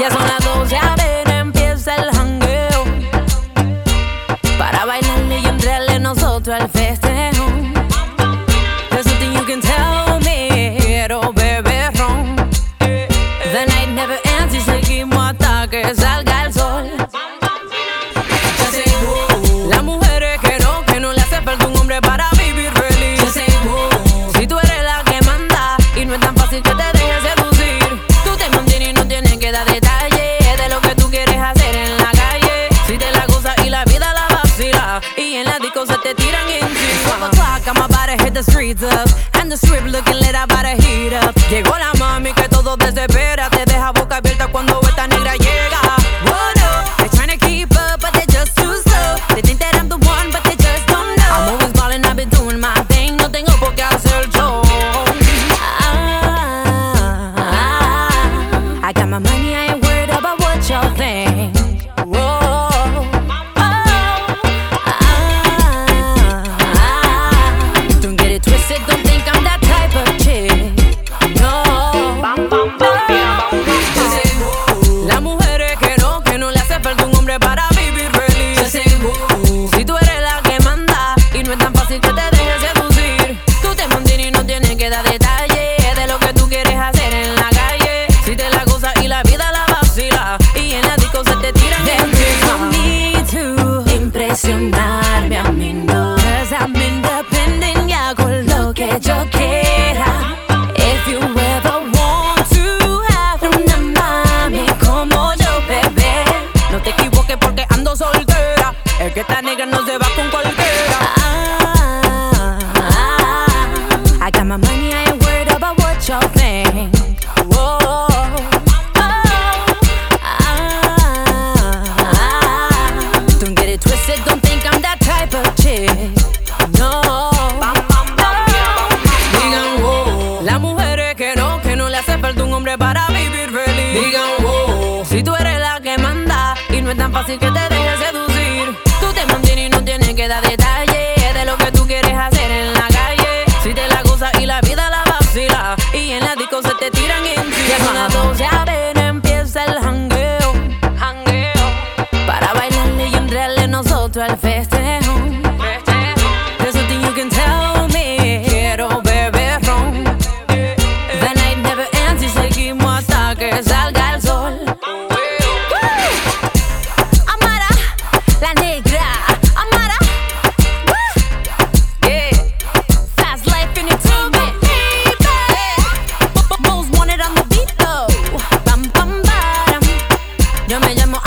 Ya son las 12, a ver, empieza el jangueo. Para bailarle y entrarle nosotros al festejo. Up. And the strip looking lit, about to heat up. Llegó la mami que todo desespera. Te deja boca abierta cuando esta negra llega. They're trying to keep up, but they're just too slow. They think that I'm the one, but they just don't know. I'm always ballin', I've been doing my thing. No tengo por qué hacer show. Ah, ah, I got my money, I Que esta negra no se va con cualquiera. Ah, I got my money, I ain't worried about what y'all think. Whoa. Ah, don't get it twisted, don't think I'm that type of chick. No. Digan wow. Las mujeres que no, que no le hace falta un hombre para vivir feliz. Digan wow. Si tú eres la que manda y no es tan fácil que te dejes seducir, da detalle de lo que tú quieres hacer en la calle. Si te la gozas y la vida la vacila, y en la disco se te tiran encima. Y es Yo me llamo